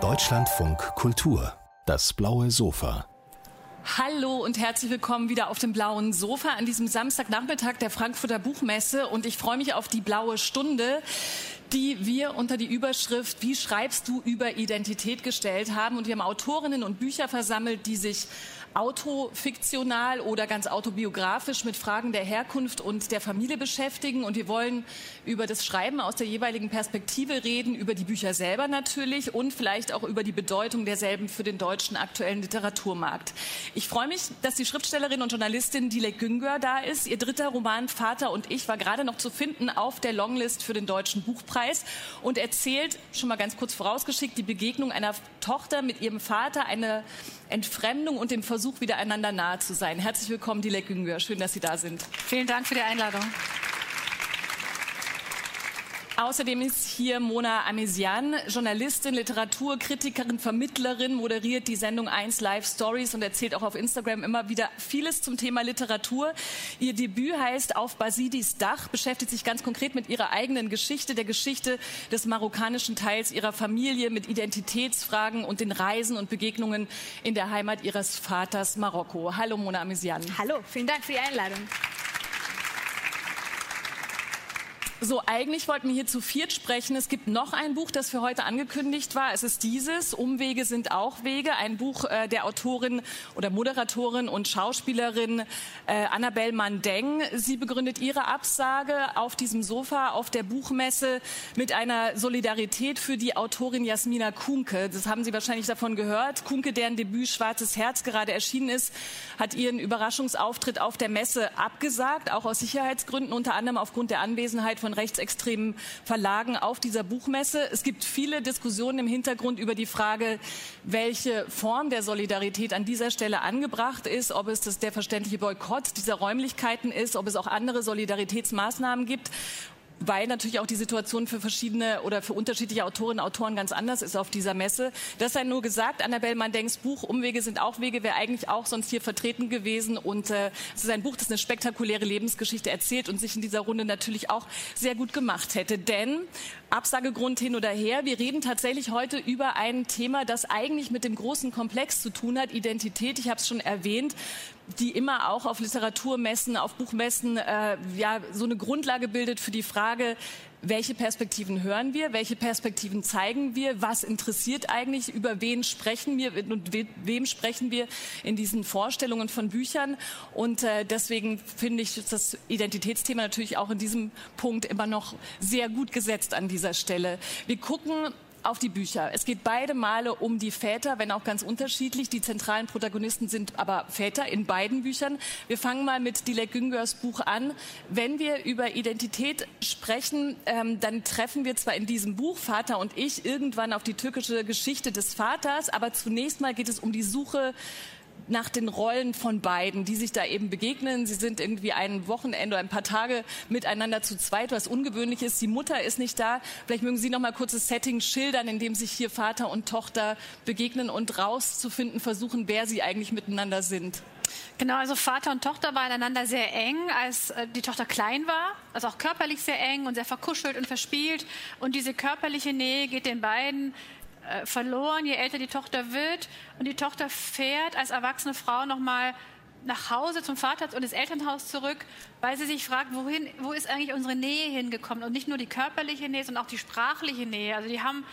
Deutschlandfunk Kultur, das blaue Sofa. Hallo und herzlich willkommen wieder auf dem blauen Sofa an diesem Samstagnachmittag der Frankfurter Buchmesse und ich freue mich auf die blaue Stunde die wir unter die Überschrift Wie schreibst du über Identität gestellt haben. Und wir haben Autorinnen und Bücher versammelt, die sich autofiktional oder ganz autobiografisch mit Fragen der Herkunft und der Familie beschäftigen. Und wir wollen über das Schreiben aus der jeweiligen Perspektive reden, über die Bücher selber natürlich und vielleicht auch über die Bedeutung derselben für den deutschen aktuellen Literaturmarkt. Ich freue mich, dass die Schriftstellerin und Journalistin Dilek Güngör da ist. Ihr dritter Roman Vater und ich war gerade noch zu finden auf der Longlist für den Deutschen Buchpreis und erzählt, schon mal ganz kurz vorausgeschickt, die Begegnung einer Tochter mit ihrem Vater, eine Entfremdung und dem Versuch, wieder einander nahe zu sein. Herzlich willkommen, Dilek Güngör. Schön, dass Sie da sind. Vielen Dank für die Einladung. Außerdem ist hier Mona Amesian, Journalistin, Literaturkritikerin, Vermittlerin, moderiert die Sendung 1 Live Stories und erzählt auch auf Instagram immer wieder vieles zum Thema Literatur. Ihr Debüt heißt Auf Basidis Dach, beschäftigt sich ganz konkret mit ihrer eigenen Geschichte, der Geschichte des marokkanischen Teils ihrer Familie, mit Identitätsfragen und den Reisen und Begegnungen in der Heimat ihres Vaters Marokko. Hallo Mona Amesian. Hallo, vielen Dank für die Einladung. So, eigentlich wollten wir hier zu viert sprechen. Es gibt noch ein Buch, das für heute angekündigt war. Es ist dieses, Umwege sind auch Wege, ein Buch äh, der Autorin oder Moderatorin und Schauspielerin äh, Annabelle Mandeng. Sie begründet ihre Absage auf diesem Sofa auf der Buchmesse mit einer Solidarität für die Autorin Jasmina Kunke. Das haben Sie wahrscheinlich davon gehört. Kunke, deren Debüt Schwarzes Herz gerade erschienen ist, hat ihren Überraschungsauftritt auf der Messe abgesagt, auch aus Sicherheitsgründen, unter anderem aufgrund der Anwesenheit von rechtsextremen Verlagen auf dieser Buchmesse. Es gibt viele Diskussionen im Hintergrund über die Frage, welche Form der Solidarität an dieser Stelle angebracht ist, ob es das der verständliche Boykott dieser Räumlichkeiten ist, ob es auch andere Solidaritätsmaßnahmen gibt weil natürlich auch die Situation für verschiedene oder für unterschiedliche Autorinnen und Autoren ganz anders ist auf dieser Messe. Das sei nur gesagt, Annabelle Mandengs Buch Umwege sind auch Wege wäre eigentlich auch sonst hier vertreten gewesen und äh, es ist ein Buch, das eine spektakuläre Lebensgeschichte erzählt und sich in dieser Runde natürlich auch sehr gut gemacht hätte. Denn Absagegrund hin oder her, wir reden tatsächlich heute über ein Thema, das eigentlich mit dem großen Komplex zu tun hat, Identität. Ich habe es schon erwähnt die immer auch auf Literaturmessen, auf Buchmessen äh, ja so eine Grundlage bildet für die Frage, welche Perspektiven hören wir, welche Perspektiven zeigen wir, was interessiert eigentlich, über wen sprechen wir und we wem sprechen wir in diesen Vorstellungen von Büchern. Und äh, deswegen finde ich das Identitätsthema natürlich auch in diesem Punkt immer noch sehr gut gesetzt an dieser Stelle. Wir gucken auf die Bücher. Es geht beide Male um die Väter, wenn auch ganz unterschiedlich. Die zentralen Protagonisten sind aber Väter in beiden Büchern. Wir fangen mal mit Dilek Güngörs Buch an. Wenn wir über Identität sprechen, ähm, dann treffen wir zwar in diesem Buch Vater und ich irgendwann auf die türkische Geschichte des Vaters, aber zunächst mal geht es um die Suche nach den Rollen von beiden, die sich da eben begegnen. Sie sind irgendwie ein Wochenende oder ein paar Tage miteinander zu zweit, was ungewöhnlich ist. Die Mutter ist nicht da. Vielleicht mögen Sie noch mal kurz das Setting schildern, in dem sich hier Vater und Tochter begegnen und rauszufinden versuchen, wer sie eigentlich miteinander sind. Genau, also Vater und Tochter waren einander sehr eng, als äh, die Tochter klein war, also auch körperlich sehr eng und sehr verkuschelt und verspielt. Und diese körperliche Nähe geht den beiden verloren, je älter die Tochter wird. Und die Tochter fährt als erwachsene Frau nochmal nach Hause zum Vater und ins Elternhaus zurück, weil sie sich fragt, wohin, wo ist eigentlich unsere Nähe hingekommen? Und nicht nur die körperliche Nähe, sondern auch die sprachliche Nähe. Also die haben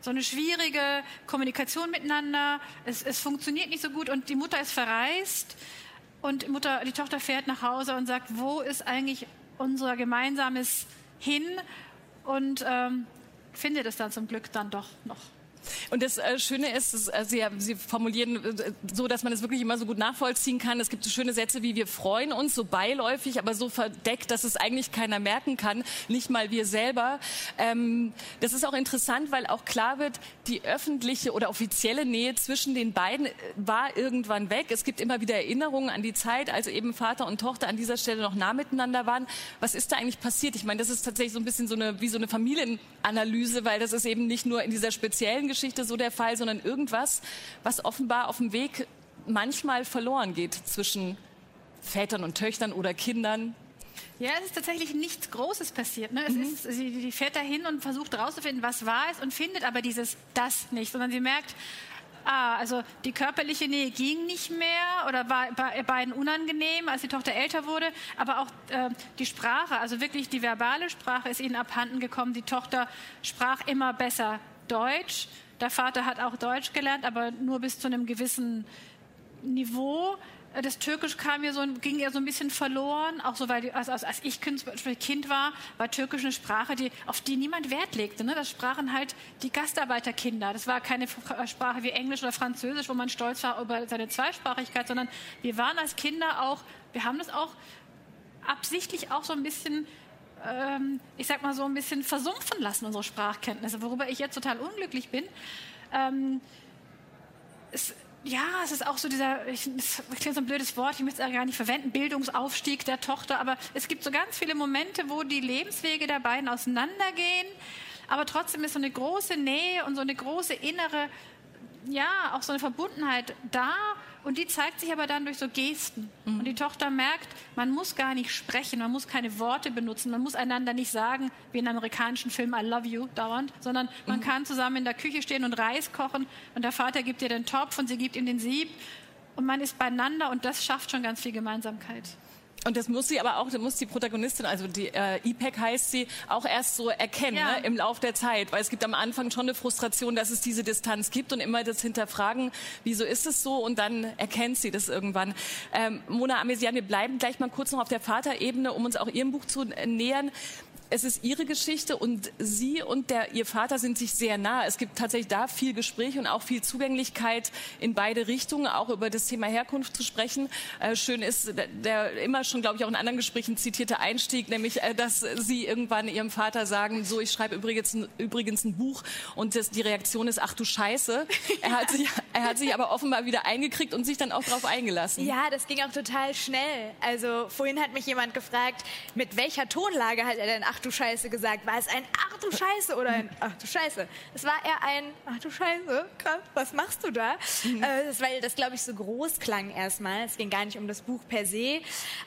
so eine schwierige Kommunikation miteinander. Es, es funktioniert nicht so gut und die Mutter ist verreist und Mutter, die Tochter fährt nach Hause und sagt, wo ist eigentlich unser gemeinsames Hin? Und ähm, findet es dann zum Glück dann doch noch. Und das äh, Schöne ist, dass, äh, Sie, Sie formulieren äh, so, dass man es wirklich immer so gut nachvollziehen kann. Es gibt so schöne Sätze wie wir freuen uns, so beiläufig, aber so verdeckt, dass es eigentlich keiner merken kann, nicht mal wir selber. Ähm, das ist auch interessant, weil auch klar wird, die öffentliche oder offizielle Nähe zwischen den beiden war irgendwann weg. Es gibt immer wieder Erinnerungen an die Zeit, als eben Vater und Tochter an dieser Stelle noch nah miteinander waren. Was ist da eigentlich passiert? Ich meine, das ist tatsächlich so ein bisschen so eine, wie so eine Familienanalyse, weil das ist eben nicht nur in dieser speziellen Geschichte so der Fall, sondern irgendwas, was offenbar auf dem Weg manchmal verloren geht zwischen Vätern und Töchtern oder Kindern. Ja, es ist tatsächlich nichts Großes passiert. Ne? Es mhm. ist, sie, die fährt dahin und versucht herauszufinden, was war es und findet aber dieses das nicht, sondern sie merkt, ah, also die körperliche Nähe ging nicht mehr oder war bei beiden unangenehm, als die Tochter älter wurde, aber auch äh, die Sprache, also wirklich die verbale Sprache ist ihnen abhanden gekommen. Die Tochter sprach immer besser Deutsch. Der Vater hat auch Deutsch gelernt, aber nur bis zu einem gewissen Niveau. Das Türkisch kam ja so, ging ja so ein bisschen verloren, auch so, weil die, also als ich kind, kind, war, war Türkisch eine Sprache, die, auf die niemand Wert legte. Ne? Das sprachen halt die Gastarbeiterkinder. Das war keine Sprache wie Englisch oder Französisch, wo man stolz war über seine Zweisprachigkeit, sondern wir waren als Kinder auch, wir haben das auch absichtlich auch so ein bisschen ähm, ich sag mal so ein bisschen versumpfen lassen, unsere Sprachkenntnisse, worüber ich jetzt total unglücklich bin. Ähm, es, ja, es ist auch so dieser, ich, das klingt so ein blödes Wort, ich möchte es gar nicht verwenden, Bildungsaufstieg der Tochter, aber es gibt so ganz viele Momente, wo die Lebenswege der beiden auseinandergehen, aber trotzdem ist so eine große Nähe und so eine große innere, ja, auch so eine Verbundenheit da und die zeigt sich aber dann durch so Gesten. Mhm. Und die Tochter merkt, man muss gar nicht sprechen, man muss keine Worte benutzen, man muss einander nicht sagen, wie in amerikanischen Filmen, I love you, dauernd, sondern man mhm. kann zusammen in der Küche stehen und Reis kochen und der Vater gibt ihr den Topf und sie gibt ihm den Sieb und man ist beieinander und das schafft schon ganz viel Gemeinsamkeit. Und das muss sie aber auch, das muss die Protagonistin, also die äh, IPEC heißt sie, auch erst so erkennen ja. ne, im Lauf der Zeit. Weil es gibt am Anfang schon eine Frustration, dass es diese Distanz gibt und immer das Hinterfragen, wieso ist es so? Und dann erkennt sie das irgendwann. Ähm, Mona Amesian, wir bleiben gleich mal kurz noch auf der Vaterebene, um uns auch ihrem Buch zu nähern es ist ihre Geschichte und sie und der, ihr Vater sind sich sehr nah. Es gibt tatsächlich da viel Gespräch und auch viel Zugänglichkeit in beide Richtungen, auch über das Thema Herkunft zu sprechen. Äh, schön ist der, der immer schon, glaube ich, auch in anderen Gesprächen zitierte Einstieg, nämlich, äh, dass sie irgendwann ihrem Vater sagen, so, ich schreibe übrigens, übrigens ein Buch und das, die Reaktion ist, ach du Scheiße. Er hat sich, er hat sich aber offenbar wieder eingekriegt und sich dann auch darauf eingelassen. Ja, das ging auch total schnell. Also vorhin hat mich jemand gefragt, mit welcher Tonlage hat er denn ach du Scheiße gesagt? War es ein Ach du Scheiße oder ein Ach du Scheiße? Es war eher ein Ach du Scheiße, krass, was machst du da? Mhm. Äh, das, weil das, glaube ich, so groß klang erstmal. Es ging gar nicht um das Buch per se,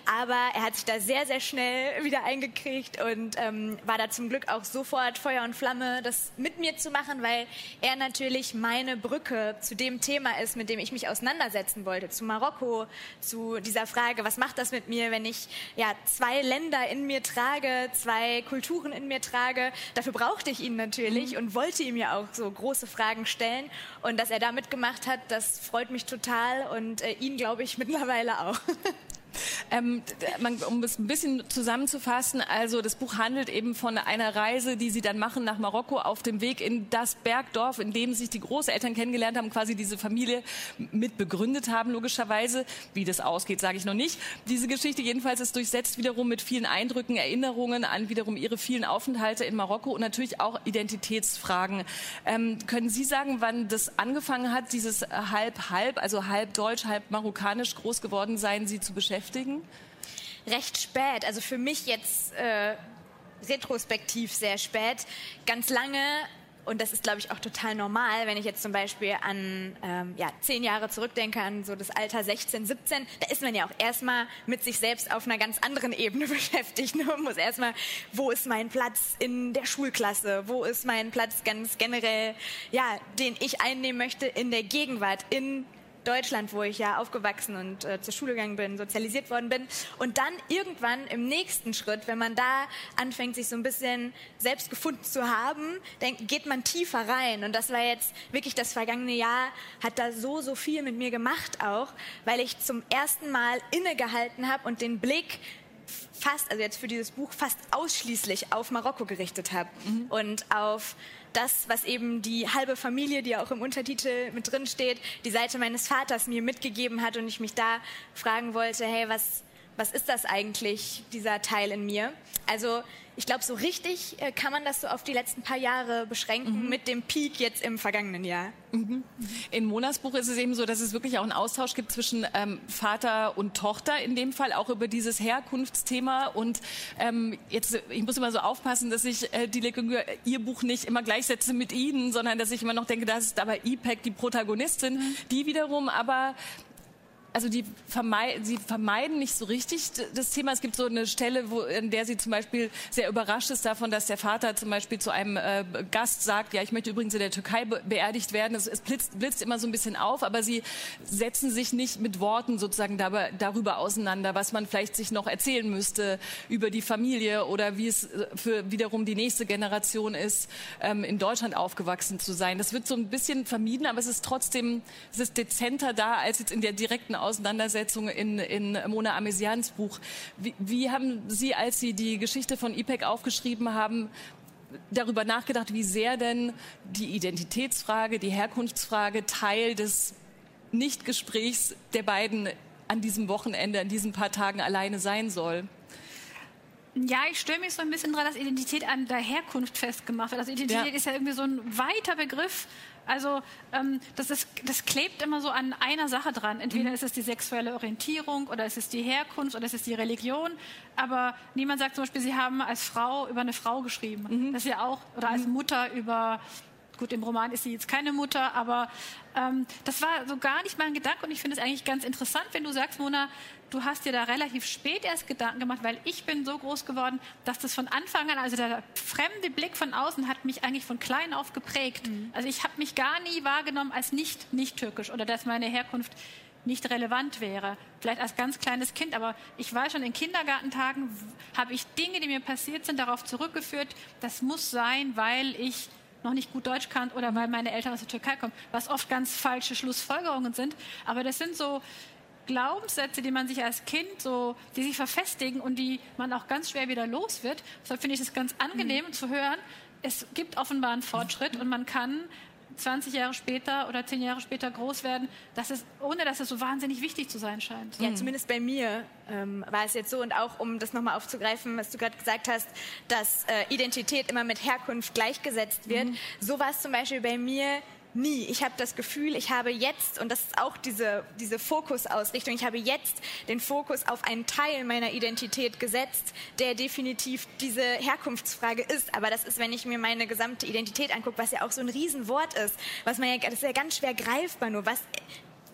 aber er hat sich da sehr, sehr schnell wieder eingekriegt und ähm, war da zum Glück auch sofort Feuer und Flamme, das mit mir zu machen, weil er natürlich meine Brücke zu dem Thema ist, mit dem ich mich auseinandersetzen wollte, zu Marokko, zu dieser Frage, was macht das mit mir, wenn ich ja zwei Länder in mir trage, zwei Kulturen in mir trage. Dafür brauchte ich ihn natürlich mhm. und wollte ihm ja auch so große Fragen stellen. Und dass er da mitgemacht hat, das freut mich total und äh, ihn glaube ich mittlerweile auch. Ähm, man, um es ein bisschen zusammenzufassen, also das Buch handelt eben von einer Reise, die sie dann machen nach Marokko auf dem Weg in das Bergdorf, in dem sich die Großeltern kennengelernt haben, quasi diese Familie mit begründet haben, logischerweise. Wie das ausgeht, sage ich noch nicht. Diese Geschichte jedenfalls ist durchsetzt wiederum mit vielen Eindrücken, Erinnerungen an wiederum ihre vielen Aufenthalte in Marokko und natürlich auch Identitätsfragen. Ähm, können Sie sagen, wann das angefangen hat, dieses halb-halb, also halb deutsch, halb marokkanisch groß geworden sein, Sie zu beschäftigen? Beschäftigen? Recht spät, also für mich jetzt äh, retrospektiv sehr spät. Ganz lange und das ist, glaube ich, auch total normal, wenn ich jetzt zum Beispiel an ähm, ja, zehn Jahre zurückdenke, an so das Alter 16, 17, da ist man ja auch erstmal mit sich selbst auf einer ganz anderen Ebene beschäftigt. Ne? Man muss erstmal, wo ist mein Platz in der Schulklasse? Wo ist mein Platz ganz generell, ja, den ich einnehmen möchte in der Gegenwart, in Deutschland, wo ich ja aufgewachsen und äh, zur Schule gegangen bin, sozialisiert worden bin. Und dann irgendwann im nächsten Schritt, wenn man da anfängt, sich so ein bisschen selbst gefunden zu haben, dann geht man tiefer rein. Und das war jetzt wirklich das vergangene Jahr, hat da so, so viel mit mir gemacht auch, weil ich zum ersten Mal innegehalten habe und den Blick fast, also jetzt für dieses Buch, fast ausschließlich auf Marokko gerichtet habe mhm. und auf das, was eben die halbe Familie, die auch im Untertitel mit drin steht, die Seite meines Vaters mir mitgegeben hat und ich mich da fragen wollte, hey, was, was ist das eigentlich, dieser Teil in mir? Also ich glaube, so richtig äh, kann man das so auf die letzten paar Jahre beschränken mhm. mit dem Peak jetzt im vergangenen Jahr. Mhm. In Monas Buch ist es eben so, dass es wirklich auch einen Austausch gibt zwischen ähm, Vater und Tochter, in dem Fall auch über dieses Herkunftsthema. Und ähm, jetzt, ich muss immer so aufpassen, dass ich äh, die Lekungür, ihr Buch nicht immer gleichsetze mit Ihnen, sondern dass ich immer noch denke, das ist aber IPEC die Protagonistin, mhm. die wiederum aber also die vermeiden, sie vermeiden nicht so richtig das Thema. Es gibt so eine Stelle, wo, in der sie zum Beispiel sehr überrascht ist davon, dass der Vater zum Beispiel zu einem äh, Gast sagt, ja, ich möchte übrigens in der Türkei be beerdigt werden. Es, es blitzt, blitzt, immer so ein bisschen auf, aber sie setzen sich nicht mit Worten sozusagen dabei, darüber auseinander, was man vielleicht sich noch erzählen müsste über die Familie oder wie es äh, für wiederum die nächste Generation ist, ähm, in Deutschland aufgewachsen zu sein. Das wird so ein bisschen vermieden, aber es ist trotzdem, es ist dezenter da als jetzt in der direkten Auseinandersetzung in, in Mona Amesians Buch. Wie, wie haben Sie, als Sie die Geschichte von IPEC aufgeschrieben haben, darüber nachgedacht, wie sehr denn die Identitätsfrage, die Herkunftsfrage Teil des Nichtgesprächs der beiden an diesem Wochenende, an diesen paar Tagen alleine sein soll? Ja, ich störe mich so ein bisschen daran, dass Identität an der Herkunft festgemacht wird. Also Identität ja. ist ja irgendwie so ein weiter Begriff. Also ähm, das, ist, das klebt immer so an einer Sache dran. Entweder mhm. ist es die sexuelle Orientierung oder ist es die Herkunft oder ist es die Religion. Aber niemand sagt zum Beispiel, Sie haben als Frau über eine Frau geschrieben. Mhm. Das ist ja auch, oder als mhm. Mutter über Gut, im Roman ist sie jetzt keine Mutter, aber ähm, das war so gar nicht mein Gedanke und ich finde es eigentlich ganz interessant, wenn du sagst, Mona, du hast dir da relativ spät erst Gedanken gemacht, weil ich bin so groß geworden, dass das von Anfang an, also der fremde Blick von außen hat mich eigentlich von klein auf geprägt. Mhm. Also ich habe mich gar nie wahrgenommen als nicht nicht türkisch oder dass meine Herkunft nicht relevant wäre. Vielleicht als ganz kleines Kind, aber ich weiß schon in Kindergartentagen habe ich Dinge, die mir passiert sind, darauf zurückgeführt, das muss sein, weil ich noch nicht gut Deutsch kann oder weil meine Eltern aus der Türkei kommen, was oft ganz falsche Schlussfolgerungen sind. Aber das sind so Glaubenssätze, die man sich als Kind so, die sich verfestigen und die man auch ganz schwer wieder los wird. Deshalb finde ich es ganz angenehm mhm. zu hören. Es gibt offenbar einen Fortschritt und man kann 20 Jahre später oder 10 Jahre später groß werden, dass es, ohne dass es so wahnsinnig wichtig zu sein scheint. Ja, zumindest bei mir ähm, war es jetzt so. Und auch um das nochmal aufzugreifen, was du gerade gesagt hast, dass äh, Identität immer mit Herkunft gleichgesetzt wird. Mhm. So war es zum Beispiel bei mir nie. Ich habe das Gefühl, ich habe jetzt, und das ist auch diese, diese Fokusausrichtung, ich habe jetzt den Fokus auf einen Teil meiner Identität gesetzt, der definitiv diese Herkunftsfrage ist. Aber das ist, wenn ich mir meine gesamte Identität angucke, was ja auch so ein Riesenwort ist, was man ja, das ist ja ganz schwer greifbar nur, was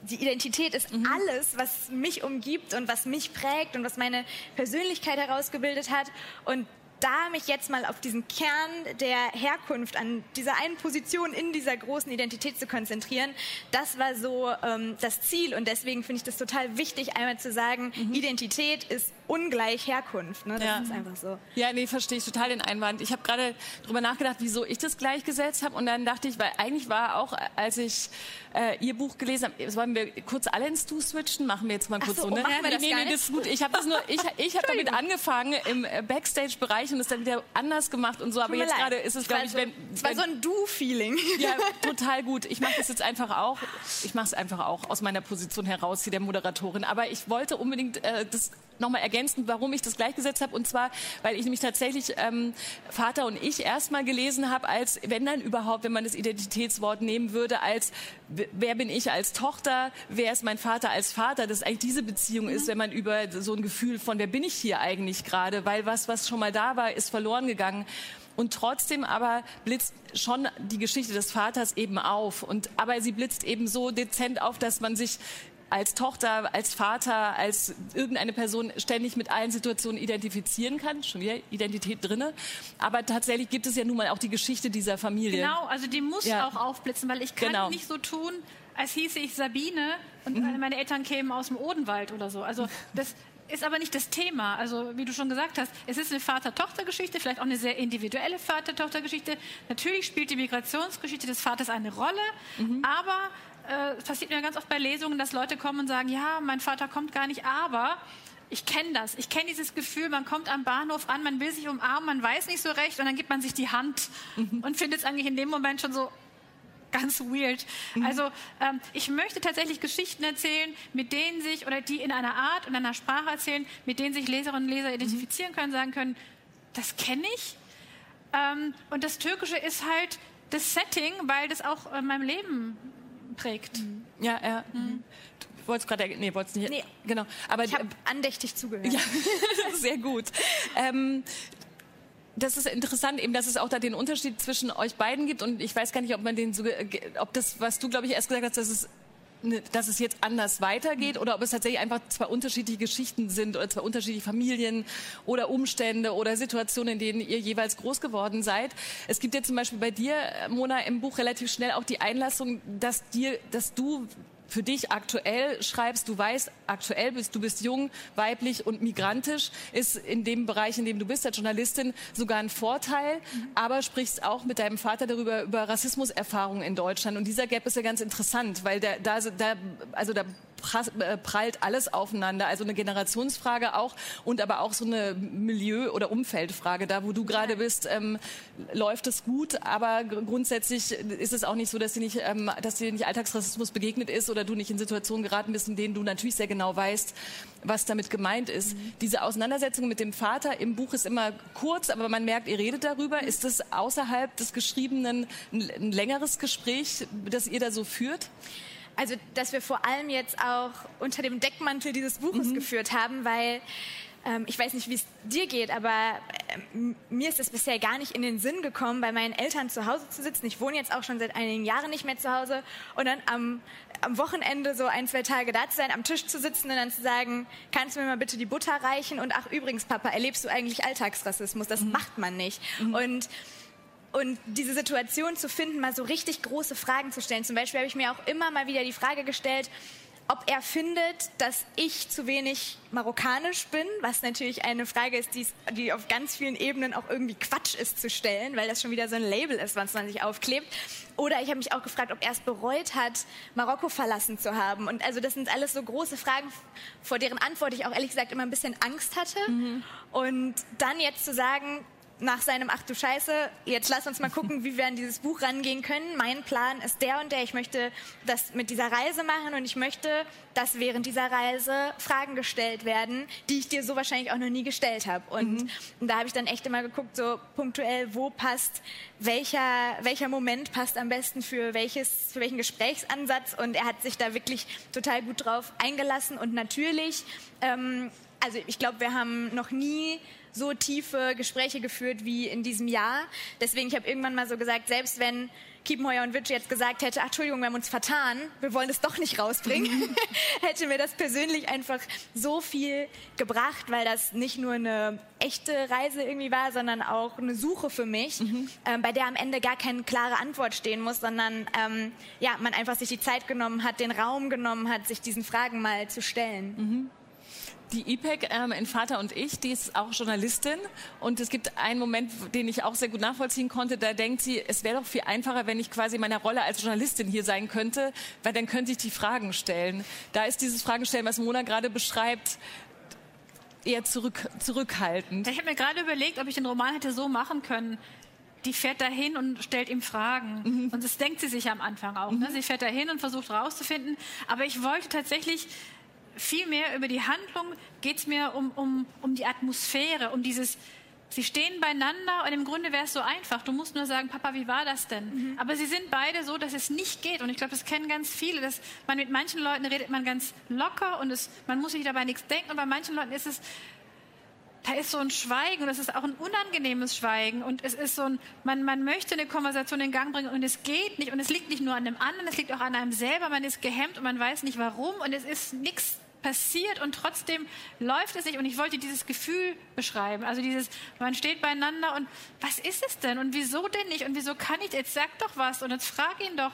die Identität ist mhm. alles, was mich umgibt und was mich prägt und was meine Persönlichkeit herausgebildet hat. Und da mich jetzt mal auf diesen Kern der Herkunft, an dieser einen Position in dieser großen Identität zu konzentrieren, das war so ähm, das Ziel. Und deswegen finde ich das total wichtig, einmal zu sagen, mhm. Identität ist ungleich Herkunft. Ne? Das ja. ist einfach so. Ja, nee, verstehe ich total den Einwand. Ich habe gerade darüber nachgedacht, wieso ich das gleichgesetzt habe. Und dann dachte ich, weil eigentlich war auch, als ich äh, Ihr Buch gelesen habe, wollen wir kurz alle ins Du switchen? Machen wir jetzt mal kurz so, so. Ne? Wir das nee, nee, das ist gut. Ich habe ich, ich hab damit angefangen im äh, Backstage-Bereich und es dann wieder anders gemacht und so. Aber jetzt gerade ist es, glaube ich, wenn, es war so ein Du-Feeling. Ja, total gut. Ich mache das jetzt einfach auch. Ich mache es einfach auch aus meiner Position heraus, hier der Moderatorin. Aber ich wollte unbedingt äh, das nochmal ergänzen, warum ich das gleichgesetzt habe. Und zwar, weil ich nämlich tatsächlich ähm, Vater und ich erstmal gelesen habe, als, wenn dann überhaupt, wenn man das Identitätswort nehmen würde, als wer bin ich als Tochter, wer ist mein Vater als Vater, dass eigentlich diese Beziehung mhm. ist, wenn man über so ein Gefühl von, wer bin ich hier eigentlich gerade, weil was, was schon mal da war, ist verloren gegangen. Und trotzdem aber blitzt schon die Geschichte des Vaters eben auf. Und, aber sie blitzt eben so dezent auf, dass man sich als Tochter, als Vater, als irgendeine Person ständig mit allen Situationen identifizieren kann. Schon wieder Identität drinne. Aber tatsächlich gibt es ja nun mal auch die Geschichte dieser Familie. Genau, also die muss ja. auch aufblitzen, weil ich kann genau. nicht so tun, als hieße ich Sabine und mhm. meine Eltern kämen aus dem Odenwald oder so. Also das ist aber nicht das Thema. Also wie du schon gesagt hast, es ist eine Vater-Tochter-Geschichte, vielleicht auch eine sehr individuelle Vater-Tochter-Geschichte. Natürlich spielt die Migrationsgeschichte des Vaters eine Rolle, mhm. aber äh, es passiert mir ganz oft bei Lesungen, dass Leute kommen und sagen, ja, mein Vater kommt gar nicht, aber ich kenne das. Ich kenne dieses Gefühl, man kommt am Bahnhof an, man will sich umarmen, man weiß nicht so recht und dann gibt man sich die Hand mhm. und findet es eigentlich in dem Moment schon so ganz weird. Mhm. Also ähm, ich möchte tatsächlich Geschichten erzählen, mit denen sich, oder die in einer Art und einer Sprache erzählen, mit denen sich Leserinnen und Leser identifizieren können, sagen können, das kenne ich. Ähm, und das Türkische ist halt das Setting, weil das auch in meinem Leben prägt. Mhm. Ja, ja. Mhm. Du wolltest gerade, nee, wolltest nicht. Nee, genau. Aber ich habe andächtig zugehört. Ja, sehr gut. Ähm, das ist interessant, eben, dass es auch da den Unterschied zwischen euch beiden gibt. Und ich weiß gar nicht, ob man den so, ob das, was du, glaube ich, erst gesagt hast, dass es dass es jetzt anders weitergeht oder ob es tatsächlich einfach zwei unterschiedliche Geschichten sind oder zwei unterschiedliche Familien oder Umstände oder Situationen, in denen ihr jeweils groß geworden seid. Es gibt ja zum Beispiel bei dir, Mona, im Buch relativ schnell auch die Einlassung, dass dir, dass du für dich aktuell schreibst, du weißt, aktuell bist, du bist jung, weiblich und migrantisch, ist in dem Bereich, in dem du bist, als Journalistin sogar ein Vorteil, aber sprichst auch mit deinem Vater darüber, über Rassismuserfahrungen in Deutschland. Und dieser Gap ist ja ganz interessant, weil der, da, da, also da prallt alles aufeinander. Also eine Generationsfrage auch und aber auch so eine Milieu- oder Umfeldfrage. Da, wo du gerade bist, ähm, läuft es gut, aber grundsätzlich ist es auch nicht so, dass dir nicht, ähm, dass dir nicht Alltagsrassismus begegnet ist oder du nicht in Situationen geraten bist, in denen du natürlich sehr genau weißt, was damit gemeint ist. Mhm. Diese Auseinandersetzung mit dem Vater im Buch ist immer kurz, aber man merkt, ihr redet darüber. Ist es außerhalb des Geschriebenen ein, ein längeres Gespräch, das ihr da so führt? Also, dass wir vor allem jetzt auch unter dem Deckmantel dieses Buches mhm. geführt haben, weil ähm, ich weiß nicht, wie es dir geht, aber äh, mir ist es bisher gar nicht in den Sinn gekommen, bei meinen Eltern zu Hause zu sitzen. Ich wohne jetzt auch schon seit einigen Jahren nicht mehr zu Hause und dann am, am Wochenende so ein, zwei Tage da zu sein, am Tisch zu sitzen und dann zu sagen, kannst du mir mal bitte die Butter reichen? Und ach, übrigens, Papa, erlebst du eigentlich Alltagsrassismus? Das mhm. macht man nicht. Mhm. Und und diese Situation zu finden, mal so richtig große Fragen zu stellen. Zum Beispiel habe ich mir auch immer mal wieder die Frage gestellt, ob er findet, dass ich zu wenig marokkanisch bin, was natürlich eine Frage ist, die auf ganz vielen Ebenen auch irgendwie Quatsch ist zu stellen, weil das schon wieder so ein Label ist, was man sich aufklebt. Oder ich habe mich auch gefragt, ob er es bereut hat, Marokko verlassen zu haben. Und also das sind alles so große Fragen, vor deren Antwort ich auch ehrlich gesagt immer ein bisschen Angst hatte. Mhm. Und dann jetzt zu sagen, nach seinem Ach du Scheiße, jetzt lass uns mal gucken, wie wir an dieses Buch rangehen können. Mein Plan ist der und der. Ich möchte das mit dieser Reise machen und ich möchte, dass während dieser Reise Fragen gestellt werden, die ich dir so wahrscheinlich auch noch nie gestellt habe. Und, mhm. und da habe ich dann echt immer geguckt, so punktuell, wo passt, welcher, welcher Moment passt am besten für, welches, für welchen Gesprächsansatz. Und er hat sich da wirklich total gut drauf eingelassen. Und natürlich, ähm, also ich glaube, wir haben noch nie so tiefe Gespräche geführt wie in diesem Jahr. Deswegen, ich habe irgendwann mal so gesagt, selbst wenn Kiepenheuer und Witsch jetzt gesagt hätte, ach, Entschuldigung, wir haben uns vertan, wir wollen es doch nicht rausbringen, hätte mir das persönlich einfach so viel gebracht, weil das nicht nur eine echte Reise irgendwie war, sondern auch eine Suche für mich, mhm. ähm, bei der am Ende gar keine klare Antwort stehen muss, sondern ähm, ja, man einfach sich die Zeit genommen hat, den Raum genommen hat, sich diesen Fragen mal zu stellen. Mhm. Die IPEC ähm, in Vater und ich, die ist auch Journalistin und es gibt einen Moment, den ich auch sehr gut nachvollziehen konnte. Da denkt sie, es wäre doch viel einfacher, wenn ich quasi in meiner Rolle als Journalistin hier sein könnte, weil dann könnte ich die Fragen stellen. Da ist dieses Fragenstellen, was Mona gerade beschreibt, eher zurück, zurückhaltend. Ich habe mir gerade überlegt, ob ich den Roman hätte so machen können, die fährt dahin und stellt ihm Fragen. Mhm. Und das denkt sie sich am Anfang auch. Ne? Mhm. Sie fährt dahin und versucht rauszufinden. Aber ich wollte tatsächlich vielmehr über die Handlung geht es mir um, um, um die Atmosphäre, um dieses, sie stehen beieinander und im Grunde wäre es so einfach. Du musst nur sagen, Papa, wie war das denn? Mhm. Aber sie sind beide so, dass es nicht geht. Und ich glaube, das kennen ganz viele, dass man mit manchen Leuten redet man ganz locker und es, man muss sich dabei nichts denken. Und bei manchen Leuten ist es, da ist so ein Schweigen und es ist auch ein unangenehmes Schweigen und es ist so ein, man, man möchte eine Konversation in Gang bringen und es geht nicht und es liegt nicht nur an dem anderen, es liegt auch an einem selber, man ist gehemmt und man weiß nicht warum und es ist nichts passiert und trotzdem läuft es nicht. Und ich wollte dieses Gefühl beschreiben. Also dieses, man steht beieinander und was ist es denn? Und wieso denn nicht? Und wieso kann ich, jetzt sag doch was und jetzt frag ihn doch.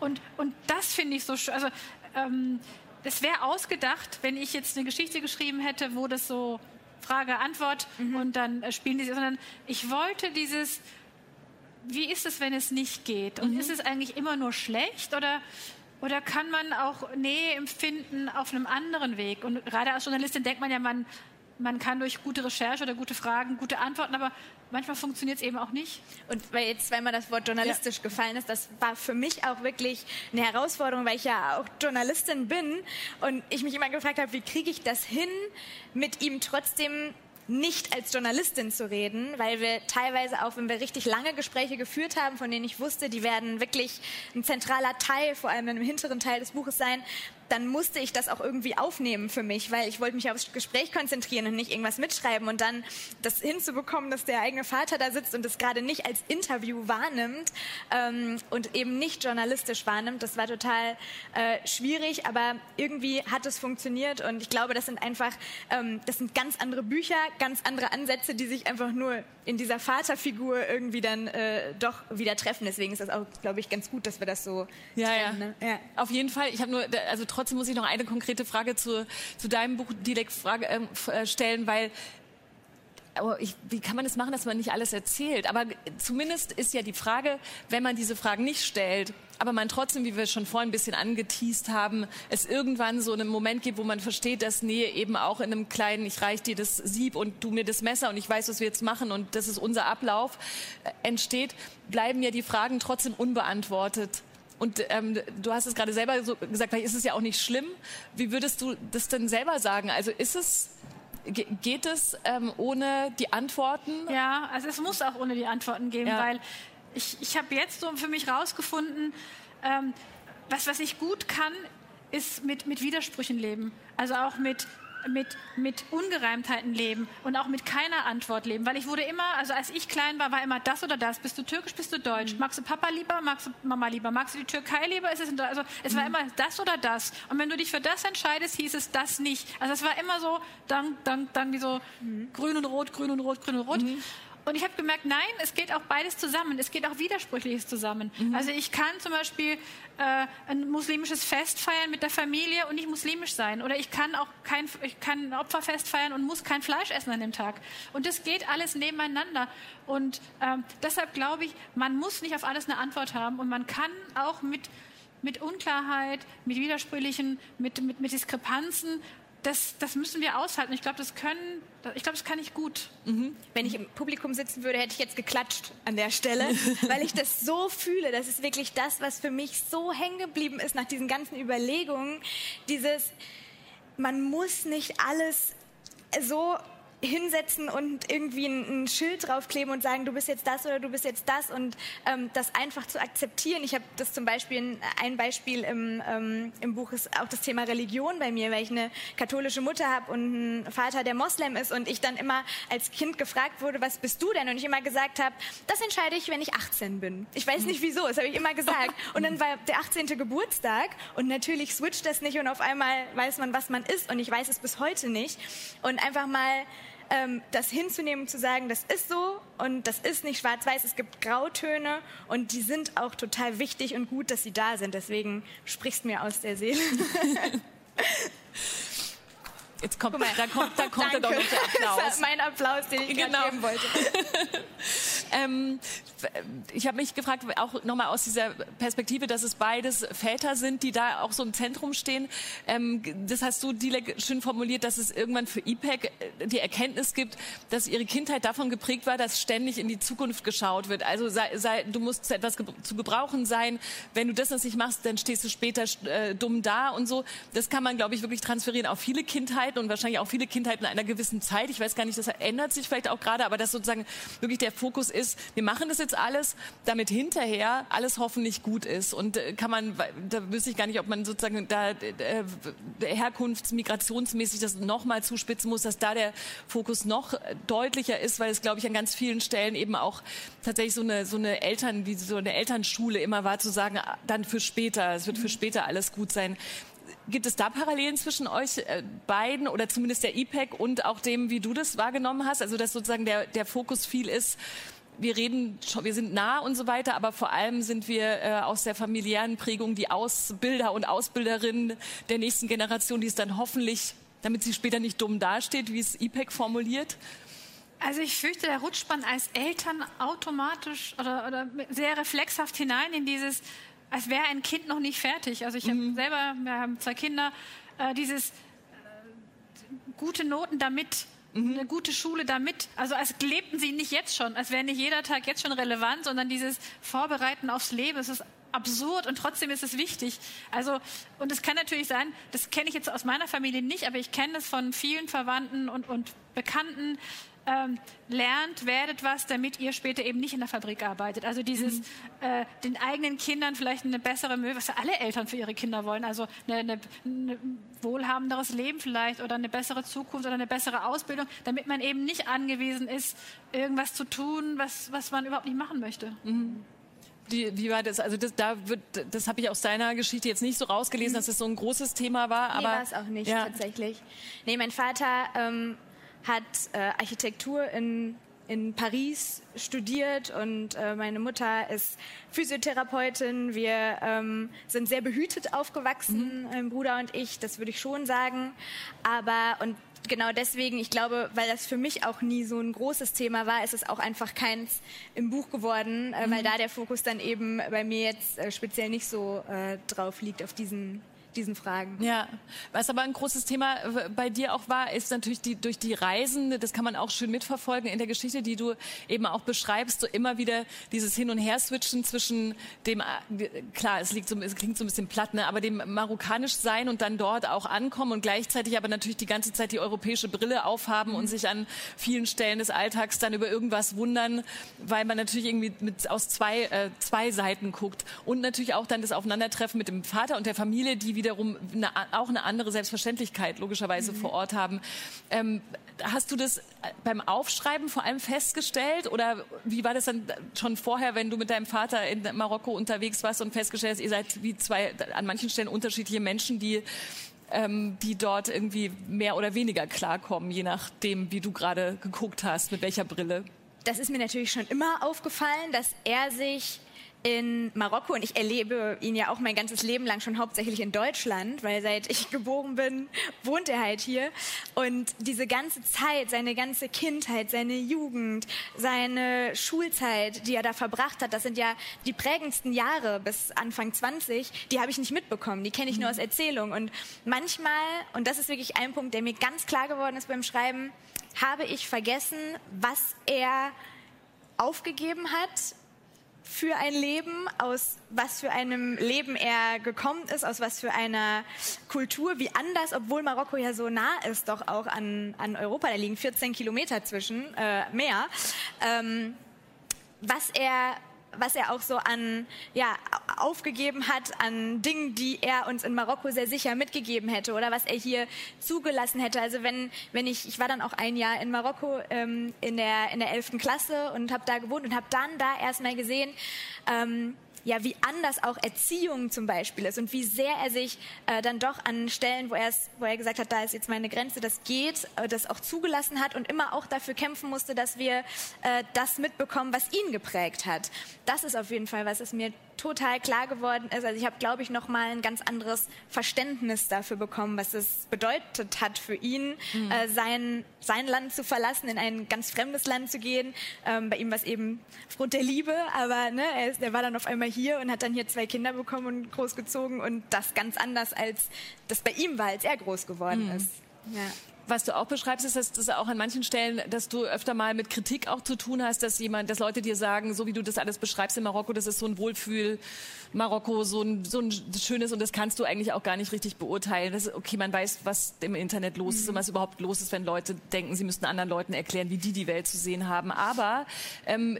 Und, und das finde ich so schön. Also, ähm, es wäre ausgedacht, wenn ich jetzt eine Geschichte geschrieben hätte, wo das so Frage, Antwort mhm. und dann äh, spielen die sich, sondern ich wollte dieses, wie ist es, wenn es nicht geht? Und mhm. ist es eigentlich immer nur schlecht oder oder kann man auch Nähe empfinden auf einem anderen Weg? Und gerade als Journalistin denkt man ja, man, man kann durch gute Recherche oder gute Fragen gute Antworten, aber manchmal funktioniert es eben auch nicht. Und weil jetzt zweimal das Wort journalistisch ja. gefallen ist, das war für mich auch wirklich eine Herausforderung, weil ich ja auch Journalistin bin und ich mich immer gefragt habe, wie kriege ich das hin, mit ihm trotzdem nicht als Journalistin zu reden, weil wir teilweise auch, wenn wir richtig lange Gespräche geführt haben, von denen ich wusste, die werden wirklich ein zentraler Teil, vor allem im hinteren Teil des Buches sein, dann musste ich das auch irgendwie aufnehmen für mich, weil ich wollte mich aufs Gespräch konzentrieren und nicht irgendwas mitschreiben und dann das hinzubekommen, dass der eigene Vater da sitzt und das gerade nicht als Interview wahrnimmt ähm, und eben nicht journalistisch wahrnimmt, das war total äh, schwierig, aber irgendwie hat es funktioniert und ich glaube, das sind einfach, ähm, das sind ganz andere Bücher, ganz andere Ansätze, die sich einfach nur in dieser Vaterfigur irgendwie dann äh, doch wieder treffen. Deswegen ist das auch, glaube ich, ganz gut, dass wir das so ja, trennen, ja. Ne? ja. Auf jeden Fall. Ich habe nur, also trotzdem muss ich noch eine konkrete Frage zu, zu deinem Buch Frage, ähm, äh, stellen, weil aber ich, wie kann man das machen, dass man nicht alles erzählt? Aber zumindest ist ja die Frage, wenn man diese Fragen nicht stellt, aber man trotzdem, wie wir schon vorhin ein bisschen angeteased haben, es irgendwann so einen Moment gibt, wo man versteht, dass Nähe eben auch in einem kleinen, ich reich dir das Sieb und du mir das Messer und ich weiß, was wir jetzt machen und das ist unser Ablauf, äh, entsteht, bleiben ja die Fragen trotzdem unbeantwortet. Und ähm, du hast es gerade selber so gesagt, vielleicht ist es ja auch nicht schlimm. Wie würdest du das denn selber sagen? Also ist es geht es ähm, ohne die Antworten? Ja, also es muss auch ohne die Antworten gehen, ja. weil ich, ich habe jetzt so für mich rausgefunden, ähm, was, was ich gut kann, ist mit, mit Widersprüchen leben. Also auch mit mit, mit Ungereimtheiten leben und auch mit keiner Antwort leben. Weil ich wurde immer, also als ich klein war, war immer das oder das. Bist du türkisch, bist du deutsch? Mhm. Magst du Papa lieber, magst du Mama lieber? Magst du die Türkei lieber? Ist es, also, es mhm. war immer das oder das. Und wenn du dich für das entscheidest, hieß es das nicht. Also es war immer so, dann, dann, dann wie so mhm. grün und rot, grün und rot, grün und rot. Und ich habe gemerkt, nein, es geht auch beides zusammen. Es geht auch Widersprüchliches zusammen. Mhm. Also ich kann zum Beispiel äh, ein muslimisches Fest feiern mit der Familie und nicht muslimisch sein. Oder ich kann auch kein, ich kann ein Opferfest feiern und muss kein Fleisch essen an dem Tag. Und das geht alles nebeneinander. Und ähm, deshalb glaube ich, man muss nicht auf alles eine Antwort haben und man kann auch mit mit Unklarheit, mit Widersprüchlichen, mit, mit, mit Diskrepanzen das, das müssen wir aushalten. Ich glaube, das können, ich glaube, das kann ich gut. Mhm. Wenn ich im Publikum sitzen würde, hätte ich jetzt geklatscht an der Stelle, weil ich das so fühle. Das ist wirklich das, was für mich so hängen geblieben ist nach diesen ganzen Überlegungen. Dieses, man muss nicht alles so hinsetzen und irgendwie ein, ein, Schild draufkleben und sagen, du bist jetzt das oder du bist jetzt das und ähm, das einfach zu akzeptieren. Ich habe das zum Beispiel, ein Beispiel im, ähm, im Buch ist auch das Thema Religion bei mir, weil ich eine katholische Mutter habe und einen Vater, der Moslem ist und ich dann immer als Kind gefragt wurde, was bist du denn? Und ich immer gesagt habe, das entscheide ich, wenn ich 18 bin. Ich weiß nicht wieso, das habe ich immer gesagt. Und dann war der 18. Geburtstag und natürlich switcht das nicht und auf einmal weiß man, was man ist und ich weiß es bis heute nicht. Und einfach mal ähm, das hinzunehmen zu sagen, das ist so und das ist nicht schwarz-weiß, es gibt Grautöne und die sind auch total wichtig und gut, dass sie da sind. Deswegen sprichst mir aus der Seele. Jetzt kommt, da kommt, da kommt der Applaus. Das mein Applaus, den ich genau. geben wollte. ähm, ich habe mich gefragt, auch nochmal aus dieser Perspektive, dass es beides Väter sind, die da auch so im Zentrum stehen. Ähm, das hast du, Dilek, schön formuliert, dass es irgendwann für IPEC die Erkenntnis gibt, dass ihre Kindheit davon geprägt war, dass ständig in die Zukunft geschaut wird. Also sei, sei, du musst zu etwas ge zu gebrauchen sein. Wenn du das nicht machst, dann stehst du später äh, dumm da und so. Das kann man, glaube ich, wirklich transferieren auf viele Kindheiten und wahrscheinlich auch viele Kindheiten in einer gewissen Zeit. Ich weiß gar nicht, das ändert sich vielleicht auch gerade, aber dass sozusagen wirklich der Fokus ist, wir machen das jetzt alles, damit hinterher alles hoffentlich gut ist. Und äh, kann man, da wüsste ich gar nicht, ob man sozusagen da äh, herkunfts-, migrationsmäßig das nochmal zuspitzen muss, dass da der Fokus noch deutlicher ist, weil es, glaube ich, an ganz vielen Stellen eben auch tatsächlich so eine, so eine Eltern, wie so eine Elternschule immer war, zu sagen, ah, dann für später, es wird für später alles gut sein. Gibt es da Parallelen zwischen euch äh, beiden oder zumindest der IPEC und auch dem, wie du das wahrgenommen hast? Also dass sozusagen der, der Fokus viel ist, wir reden, wir sind nah und so weiter, aber vor allem sind wir äh, aus der familiären Prägung die Ausbilder und Ausbilderinnen der nächsten Generation, die es dann hoffentlich, damit sie später nicht dumm dasteht, wie es IPEC formuliert. Also ich fürchte, da rutscht man als Eltern automatisch oder, oder sehr reflexhaft hinein in dieses, als wäre ein Kind noch nicht fertig. Also ich mhm. habe selber, wir haben zwei Kinder, äh, dieses äh, gute Noten damit mhm. eine gute Schule damit. Also als lebten sie nicht jetzt schon, als wäre nicht jeder Tag jetzt schon relevant, sondern dieses Vorbereiten aufs Leben. Es ist absurd und trotzdem ist es wichtig. Also, und es kann natürlich sein, das kenne ich jetzt aus meiner Familie nicht, aber ich kenne es von vielen Verwandten und, und Bekannten, ähm, lernt, werdet was, damit ihr später eben nicht in der Fabrik arbeitet. Also dieses, mhm. äh, den eigenen Kindern vielleicht eine bessere Möglichkeit, was ja alle Eltern für ihre Kinder wollen, also eine, eine, eine wohlhabenderes Leben vielleicht oder eine bessere Zukunft oder eine bessere Ausbildung, damit man eben nicht angewiesen ist, irgendwas zu tun, was, was man überhaupt nicht machen möchte. Mhm. Wie, wie war das? Also das, da wird, das habe ich aus deiner Geschichte jetzt nicht so rausgelesen, mhm. dass es das so ein großes Thema war. Aber nee, war es auch nicht ja. tatsächlich. Nee, mein Vater ähm, hat äh, Architektur in in Paris studiert und äh, meine Mutter ist Physiotherapeutin. Wir ähm, sind sehr behütet aufgewachsen, mhm. mein Bruder und ich, das würde ich schon sagen. Aber und genau deswegen, ich glaube, weil das für mich auch nie so ein großes Thema war, ist es auch einfach keins im Buch geworden, äh, mhm. weil da der Fokus dann eben bei mir jetzt äh, speziell nicht so äh, drauf liegt auf diesen diesen Fragen. Ja, was aber ein großes Thema äh, bei dir auch war, ist natürlich die, durch die Reisen, das kann man auch schön mitverfolgen in der Geschichte, die du eben auch beschreibst, so immer wieder dieses Hin- und Her-Switchen zwischen dem, äh, klar, es, liegt so, es klingt so ein bisschen platt, ne, aber dem marokkanisch sein und dann dort auch ankommen und gleichzeitig aber natürlich die ganze Zeit die europäische Brille aufhaben mhm. und sich an vielen Stellen des Alltags dann über irgendwas wundern, weil man natürlich irgendwie mit, aus zwei, äh, zwei Seiten guckt und natürlich auch dann das Aufeinandertreffen mit dem Vater und der Familie, die wieder wiederum eine, auch eine andere Selbstverständlichkeit logischerweise mhm. vor Ort haben. Ähm, hast du das beim Aufschreiben vor allem festgestellt oder wie war das dann schon vorher, wenn du mit deinem Vater in Marokko unterwegs warst und festgestellt hast, ihr seid wie zwei an manchen Stellen unterschiedliche Menschen, die ähm, die dort irgendwie mehr oder weniger klarkommen, je nachdem, wie du gerade geguckt hast, mit welcher Brille? Das ist mir natürlich schon immer aufgefallen, dass er sich in Marokko und ich erlebe ihn ja auch mein ganzes Leben lang schon hauptsächlich in Deutschland, weil seit ich geboren bin, wohnt er halt hier. Und diese ganze Zeit, seine ganze Kindheit, seine Jugend, seine Schulzeit, die er da verbracht hat, das sind ja die prägendsten Jahre bis Anfang 20, die habe ich nicht mitbekommen, die kenne ich nur aus Erzählung. Und manchmal, und das ist wirklich ein Punkt, der mir ganz klar geworden ist beim Schreiben, habe ich vergessen, was er aufgegeben hat für ein Leben, aus was für einem Leben er gekommen ist, aus was für einer Kultur, wie anders, obwohl Marokko ja so nah ist, doch auch an, an Europa, da liegen 14 Kilometer zwischen, äh, mehr, ähm, was er was er auch so an, ja, aufgegeben hat an Dingen, die er uns in Marokko sehr sicher mitgegeben hätte oder was er hier zugelassen hätte. Also wenn, wenn ich, ich war dann auch ein Jahr in Marokko ähm, in der in der elften Klasse und habe da gewohnt und habe dann da erstmal gesehen, ähm, ja, wie anders auch Erziehung zum Beispiel ist und wie sehr er sich äh, dann doch an Stellen, wo er wo er gesagt hat, da ist jetzt meine Grenze, das geht, äh, das auch zugelassen hat und immer auch dafür kämpfen musste, dass wir äh, das mitbekommen, was ihn geprägt hat. Das ist auf jeden Fall was, es mir total klar geworden ist. Also ich habe, glaube ich, noch mal ein ganz anderes Verständnis dafür bekommen, was es bedeutet hat für ihn, mhm. äh, sein, sein Land zu verlassen, in ein ganz fremdes Land zu gehen. Ähm, bei ihm war es eben aufgrund der Liebe, aber ne, er, ist, er war dann auf einmal hier und hat dann hier zwei Kinder bekommen und großgezogen und das ganz anders, als das bei ihm war, als er groß geworden mhm. ist. Ja was du auch beschreibst, ist, dass das auch an manchen Stellen, dass du öfter mal mit Kritik auch zu tun hast, dass jemand, dass Leute dir sagen, so wie du das alles beschreibst in Marokko, das ist so ein Wohlfühl Marokko, so ein, so ein schönes und das kannst du eigentlich auch gar nicht richtig beurteilen. Das okay, man weiß, was im Internet los ist mhm. und was überhaupt los ist, wenn Leute denken, sie müssten anderen Leuten erklären, wie die die Welt zu sehen haben. Aber ähm,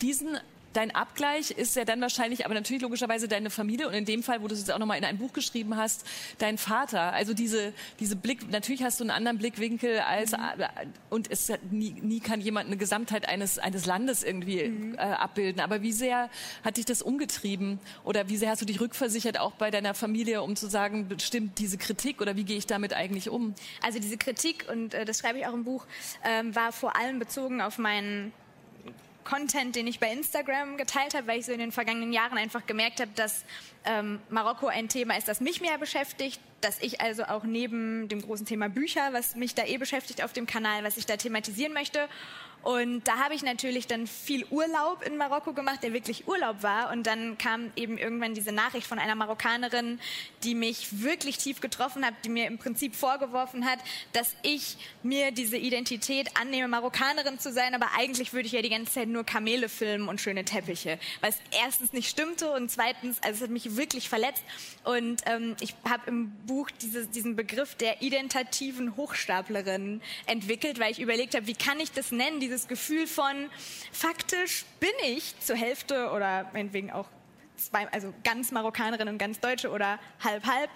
diesen dein Abgleich ist ja dann wahrscheinlich, aber natürlich logischerweise deine Familie und in dem Fall, wo du es jetzt auch nochmal in ein Buch geschrieben hast, dein Vater. Also diese, diese Blick, natürlich hast du einen anderen Blickwinkel als, mhm. und es nie, nie kann jemand eine Gesamtheit eines, eines Landes irgendwie mhm. äh, abbilden. Aber wie sehr hat dich das umgetrieben oder wie sehr hast du dich rückversichert auch bei deiner Familie, um zu sagen, bestimmt diese Kritik oder wie gehe ich damit eigentlich um? Also diese Kritik, und äh, das schreibe ich auch im Buch, ähm, war vor allem bezogen auf meinen Content, den ich bei Instagram geteilt habe, weil ich so in den vergangenen Jahren einfach gemerkt habe, dass ähm, Marokko ein Thema ist, das mich mehr beschäftigt, dass ich also auch neben dem großen Thema Bücher, was mich da eh beschäftigt auf dem Kanal, was ich da thematisieren möchte Und da habe ich natürlich dann viel Urlaub in Marokko gemacht, der wirklich Urlaub war. Und dann kam eben irgendwann diese Nachricht von einer Marokkanerin, die mich wirklich tief getroffen hat, die mir im Prinzip vorgeworfen hat, dass ich mir diese Identität annehme, Marokkanerin zu sein, aber eigentlich würde ich ja die ganze Zeit nur Kamele filmen und schöne Teppiche. Was erstens nicht stimmte und zweitens, also es hat mich wirklich verletzt. Und ähm, ich habe im Buch diese, diesen Begriff der identitativen Hochstaplerin entwickelt, weil ich überlegt habe, wie kann ich das nennen, dieses Gefühl von faktisch bin ich zur Hälfte oder meinetwegen auch zwei, also ganz Marokkanerin und ganz Deutsche oder halb halb.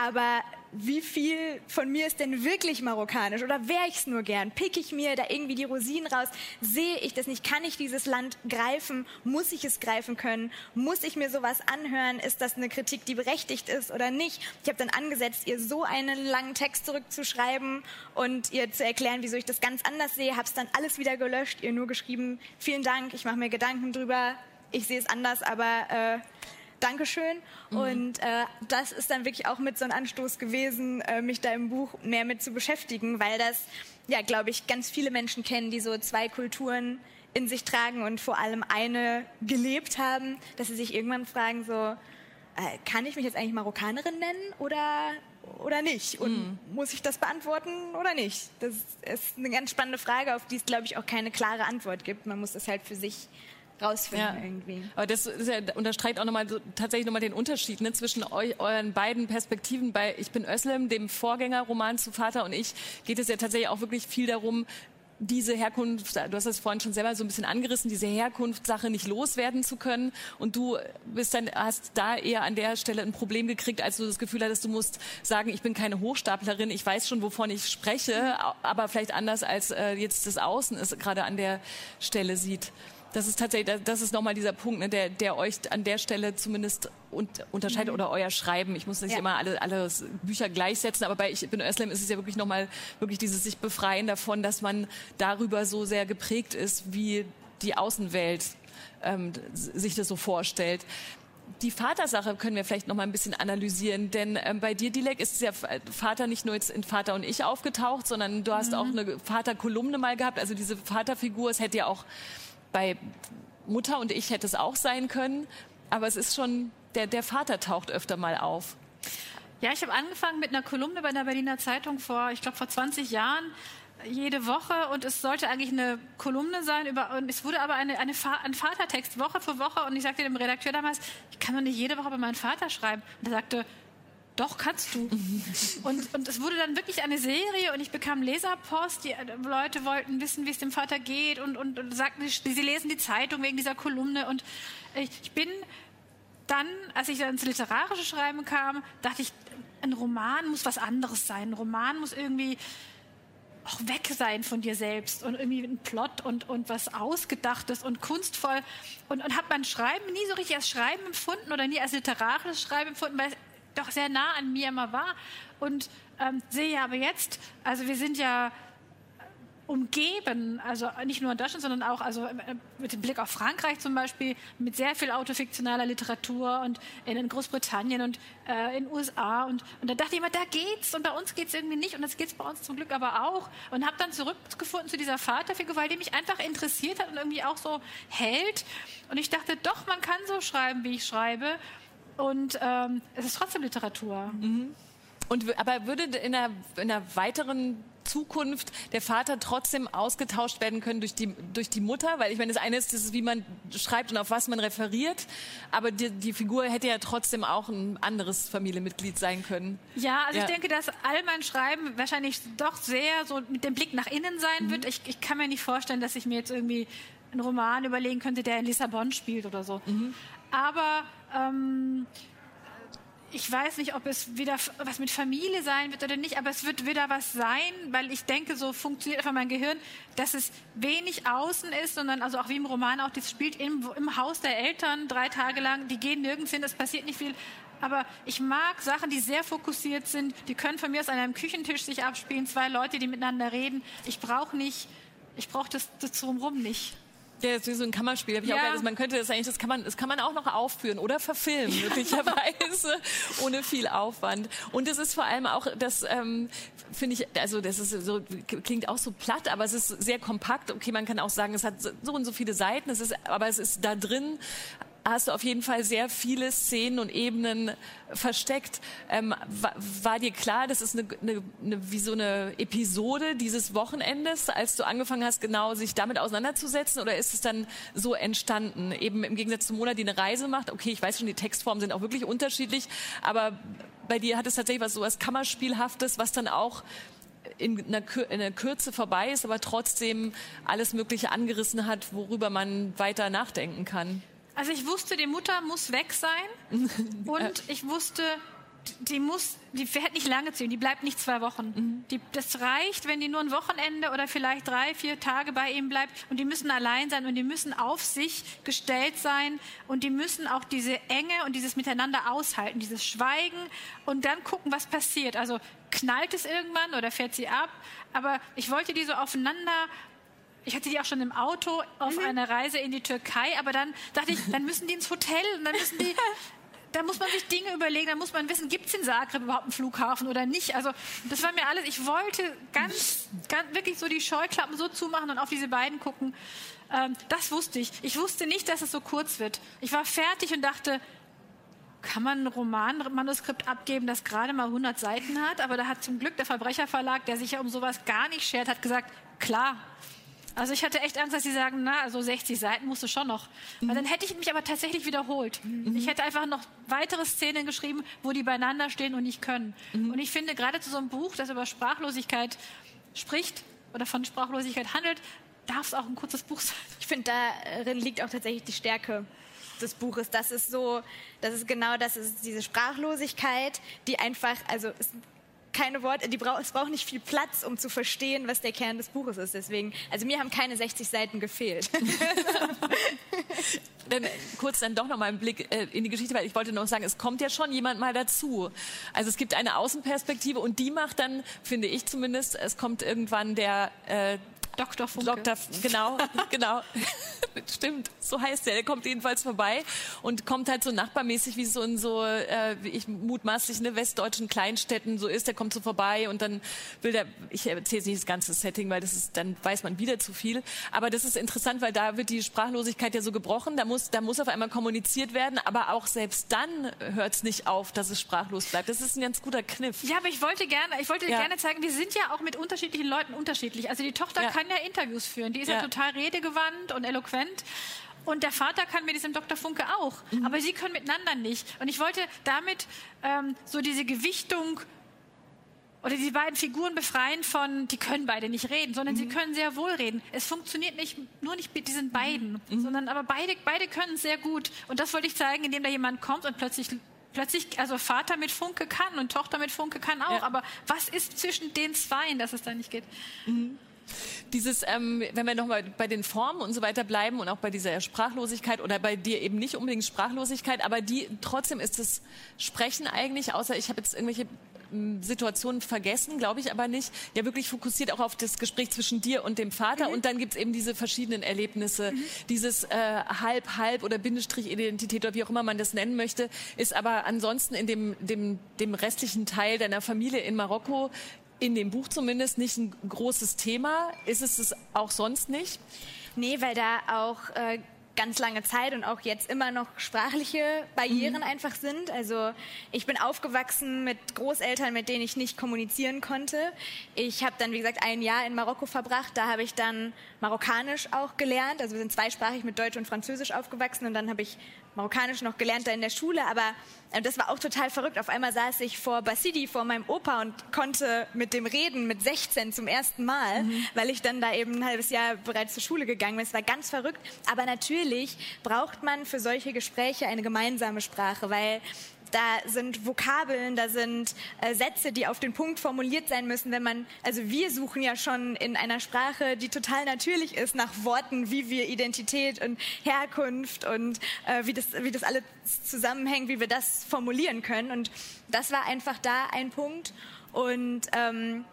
Aber wie viel von mir ist denn wirklich marokkanisch oder wäre ich es nur gern? Pick ich mir da irgendwie die Rosinen raus? Sehe ich das nicht? Kann ich dieses Land greifen? Muss ich es greifen können? Muss ich mir sowas anhören? Ist das eine Kritik, die berechtigt ist oder nicht? Ich habe dann angesetzt, ihr so einen langen Text zurückzuschreiben und ihr zu erklären, wieso ich das ganz anders sehe. Habe es dann alles wieder gelöscht, ihr nur geschrieben, vielen Dank, ich mache mir Gedanken drüber, ich sehe es anders, aber... Äh, Dankeschön. Mhm. Und äh, das ist dann wirklich auch mit so einem Anstoß gewesen, äh, mich da im Buch mehr mit zu beschäftigen, weil das, ja, glaube ich, ganz viele Menschen kennen, die so zwei Kulturen in sich tragen und vor allem eine gelebt haben, dass sie sich irgendwann fragen, so, äh, kann ich mich jetzt eigentlich Marokkanerin nennen oder, oder nicht? Und mhm. muss ich das beantworten oder nicht? Das ist eine ganz spannende Frage, auf die es, glaube ich, auch keine klare Antwort gibt. Man muss das halt für sich rausfinden ja. irgendwie. Aber das ja, unterstreicht auch nochmal so, tatsächlich nochmal den Unterschied ne, zwischen eu, euren beiden Perspektiven. Bei Ich bin Özlem, dem Vorgängerroman zu Vater und ich, geht es ja tatsächlich auch wirklich viel darum, diese Herkunft, du hast das vorhin schon selber so ein bisschen angerissen, diese Herkunftssache nicht loswerden zu können. Und du bist dann, hast da eher an der Stelle ein Problem gekriegt, als du das Gefühl hattest, du musst sagen, ich bin keine Hochstaplerin, ich weiß schon, wovon ich spreche, aber vielleicht anders als äh, jetzt das Außen es gerade an der Stelle sieht. Das ist tatsächlich, das ist nochmal dieser Punkt, ne, der, der euch an der Stelle zumindest un unterscheidet mhm. oder euer Schreiben. Ich muss nicht ja. immer alle, alle Bücher gleichsetzen, aber bei Ich bin Özlem ist es ja wirklich nochmal wirklich dieses sich befreien davon, dass man darüber so sehr geprägt ist, wie die Außenwelt ähm, sich das so vorstellt. Die Vatersache können wir vielleicht noch mal ein bisschen analysieren, denn ähm, bei dir, Dilek, ist ja Vater nicht nur jetzt in Vater und ich aufgetaucht, sondern du hast mhm. auch eine Vaterkolumne mal gehabt. Also diese Vaterfigur, es hätte ja auch bei Mutter und ich hätte es auch sein können, aber es ist schon, der, der Vater taucht öfter mal auf. Ja, ich habe angefangen mit einer Kolumne bei der Berliner Zeitung vor, ich glaube, vor 20 Jahren jede Woche und es sollte eigentlich eine Kolumne sein über und es wurde aber eine, eine ein Vatertext Woche für Woche und ich sagte dem Redakteur damals, ich kann doch nicht jede Woche über meinen Vater schreiben. Und er sagte, doch, kannst du. und, und es wurde dann wirklich eine Serie und ich bekam Leserpost. Die äh, Leute wollten wissen, wie es dem Vater geht und, und, und sagten, sie lesen die Zeitung wegen dieser Kolumne. Und ich bin dann, als ich dann ins literarische Schreiben kam, dachte ich, ein Roman muss was anderes sein. Ein Roman muss irgendwie auch weg sein von dir selbst und irgendwie ein Plot und, und was Ausgedachtes und kunstvoll. Und, und habe mein Schreiben nie so richtig als Schreiben empfunden oder nie als literarisches Schreiben empfunden, weil doch sehr nah an mir immer war. Und ähm, sehe aber jetzt, also wir sind ja umgeben, also nicht nur in Deutschland, sondern auch also äh, mit dem Blick auf Frankreich zum Beispiel, mit sehr viel autofiktionaler Literatur und in Großbritannien und äh, in den USA. Und, und da dachte ich immer, da geht's und bei uns geht's irgendwie nicht und das geht's bei uns zum Glück aber auch. Und habe dann zurückgefunden zu dieser Vaterfigur, weil die mich einfach interessiert hat und irgendwie auch so hält. Und ich dachte, doch, man kann so schreiben, wie ich schreibe. Und ähm, es ist trotzdem Literatur. Mhm. Und, aber würde in einer, in einer weiteren Zukunft der Vater trotzdem ausgetauscht werden können durch die, durch die Mutter? Weil ich meine, das eine ist, das ist, wie man schreibt und auf was man referiert, aber die, die Figur hätte ja trotzdem auch ein anderes Familienmitglied sein können. Ja, also ja. ich denke, dass all mein Schreiben wahrscheinlich doch sehr so mit dem Blick nach innen sein mhm. wird. Ich, ich kann mir nicht vorstellen, dass ich mir jetzt irgendwie einen Roman überlegen könnte, der in Lissabon spielt oder so. Mhm. Aber ähm, ich weiß nicht, ob es wieder was mit Familie sein wird oder nicht, aber es wird wieder was sein, weil ich denke, so funktioniert einfach mein Gehirn, dass es wenig außen ist, sondern also auch wie im Roman auch, das spielt im, im Haus der Eltern drei Tage lang, die gehen nirgends hin, es passiert nicht viel. Aber ich mag Sachen, die sehr fokussiert sind, die können von mir aus an einem Küchentisch sich abspielen, zwei Leute, die miteinander reden. Ich brauche nicht, ich brauche das, das drumherum nicht. Ja, das ist so ein Kammerspiel. Hab ich ja. auch gedacht, man könnte das eigentlich, das kann man, das kann man auch noch aufführen oder verfilmen, möglicherweise, ohne viel Aufwand. Und es ist vor allem auch, das ähm, finde ich, also das ist so, klingt auch so platt, aber es ist sehr kompakt. Okay, man kann auch sagen, es hat so und so viele Seiten, es ist, aber es ist da drin hast du auf jeden Fall sehr viele Szenen und Ebenen versteckt. Ähm, war, war, dir klar, das ist eine, eine, eine, wie so eine Episode dieses Wochenendes, als du angefangen hast, genau sich damit auseinanderzusetzen? Oder ist es dann so entstanden? Eben im Gegensatz zu Mona, die eine Reise macht. Okay, ich weiß schon, die Textformen sind auch wirklich unterschiedlich, aber bei dir hat es tatsächlich was so was Kammerspielhaftes, was dann auch in einer, in einer Kürze vorbei ist, aber trotzdem alles Mögliche angerissen hat, worüber man weiter nachdenken kann. Also ich wusste, die Mutter muss weg sein und ich wusste, die muss, die fährt nicht lange zu ihm, die bleibt nicht zwei Wochen. Mhm. Die, das reicht, wenn die nur ein Wochenende oder vielleicht drei, vier Tage bei ihm bleibt und die müssen allein sein und die müssen auf sich gestellt sein und die müssen auch diese Enge und dieses Miteinander aushalten, dieses Schweigen und dann gucken, was passiert. Also knallt es irgendwann oder fährt sie ab? Aber ich wollte die so aufeinander ich hatte die auch schon im Auto auf mhm. einer Reise in die Türkei, aber dann dachte ich, dann müssen die ins Hotel und dann müssen die da muss man sich Dinge überlegen, da muss man wissen, gibt es in Zagreb überhaupt einen Flughafen oder nicht. Also das war mir alles, ich wollte ganz, ganz wirklich so die Scheuklappen so zumachen und auf diese beiden gucken. Ähm, das wusste ich. Ich wusste nicht, dass es so kurz wird. Ich war fertig und dachte, kann man ein Romanmanuskript abgeben, das gerade mal 100 Seiten hat? Aber da hat zum Glück der Verbrecherverlag, der sich ja um sowas gar nicht schert, hat gesagt, klar, also ich hatte echt Angst, dass sie sagen, na, also 60 Seiten musst du schon noch. Mhm. Weil dann hätte ich mich aber tatsächlich wiederholt. Mhm. Ich hätte einfach noch weitere Szenen geschrieben, wo die beieinander stehen und nicht können. Mhm. Und ich finde, gerade zu so einem Buch, das über Sprachlosigkeit spricht oder von Sprachlosigkeit handelt, darf es auch ein kurzes Buch sein. Ich finde, darin liegt auch tatsächlich die Stärke des Buches. Das ist so, das ist genau das, ist diese Sprachlosigkeit, die einfach, also es keine Worte, die brauch, es braucht nicht viel Platz, um zu verstehen, was der Kern des Buches ist. Deswegen, also mir haben keine 60 Seiten gefehlt. dann kurz dann doch noch mal einen Blick äh, in die Geschichte, weil ich wollte noch sagen, es kommt ja schon jemand mal dazu. Also es gibt eine Außenperspektive und die macht dann, finde ich zumindest, es kommt irgendwann der äh, Dr. Funke. Dr. Genau, genau. Stimmt, so heißt er. Der kommt jedenfalls vorbei und kommt halt so nachbarmäßig, wie so in so, äh, wie ich mutmaßlich in ne, westdeutschen Kleinstädten so ist. Der kommt so vorbei und dann will der, ich erzähle nicht das ganze Setting, weil das ist, dann weiß man wieder zu viel. Aber das ist interessant, weil da wird die Sprachlosigkeit ja so gebrochen. Da muss, da muss auf einmal kommuniziert werden, aber auch selbst dann hört es nicht auf, dass es sprachlos bleibt. Das ist ein ganz guter Kniff. Ja, aber ich wollte gerne, ich wollte ja. gerne zeigen, wir sind ja auch mit unterschiedlichen Leuten unterschiedlich. Also die Tochter ja. kann ja Interviews führen. Die ist ja, ja total redegewandt und eloquent. Und der Vater kann mit diesem Dr. Funke auch. Mhm. Aber sie können miteinander nicht. Und ich wollte damit ähm, so diese Gewichtung oder die beiden Figuren befreien von, die können beide nicht reden, sondern mhm. sie können sehr wohl reden. Es funktioniert nicht, nur nicht mit diesen beiden, mhm. sondern aber beide, beide können es sehr gut. Und das wollte ich zeigen, indem da jemand kommt und plötzlich plötzlich, also Vater mit Funke kann und Tochter mit Funke kann auch, ja. aber was ist zwischen den Zweien, dass es da nicht geht? Mhm. Dieses, ähm, wenn wir nochmal bei den Formen und so weiter bleiben und auch bei dieser Sprachlosigkeit oder bei dir eben nicht unbedingt Sprachlosigkeit, aber die trotzdem ist das Sprechen eigentlich, außer ich habe jetzt irgendwelche Situationen vergessen, glaube ich aber nicht, ja wirklich fokussiert auch auf das Gespräch zwischen dir und dem Vater mhm. und dann gibt es eben diese verschiedenen Erlebnisse, mhm. dieses äh, halb, halb oder Bindestrich-Identität oder wie auch immer man das nennen möchte, ist aber ansonsten in dem, dem, dem restlichen Teil deiner Familie in Marokko in dem Buch zumindest nicht ein großes Thema. Ist es es auch sonst nicht? Nee, weil da auch äh, ganz lange Zeit und auch jetzt immer noch sprachliche Barrieren mhm. einfach sind. Also ich bin aufgewachsen mit Großeltern, mit denen ich nicht kommunizieren konnte. Ich habe dann, wie gesagt, ein Jahr in Marokko verbracht. Da habe ich dann Marokkanisch auch gelernt. Also wir sind zweisprachig mit Deutsch und Französisch aufgewachsen und dann habe ich Marokkanisch noch gelernt da in der Schule. Aber äh, das war auch total verrückt. Auf einmal saß ich vor Basidi, vor meinem Opa und konnte mit dem reden mit 16 zum ersten Mal, mhm. weil ich dann da eben ein halbes Jahr bereits zur Schule gegangen bin. Es war ganz verrückt. Aber natürlich braucht man für solche Gespräche eine gemeinsame Sprache, weil da sind Vokabeln, da sind äh, Sätze, die auf den Punkt formuliert sein müssen, wenn man, also wir suchen ja schon in einer Sprache, die total natürlich ist, nach Worten, wie wir Identität und Herkunft und äh, wie, das, wie das alles zusammenhängt, wie wir das formulieren können. Und das war einfach da ein Punkt. Und, ähm,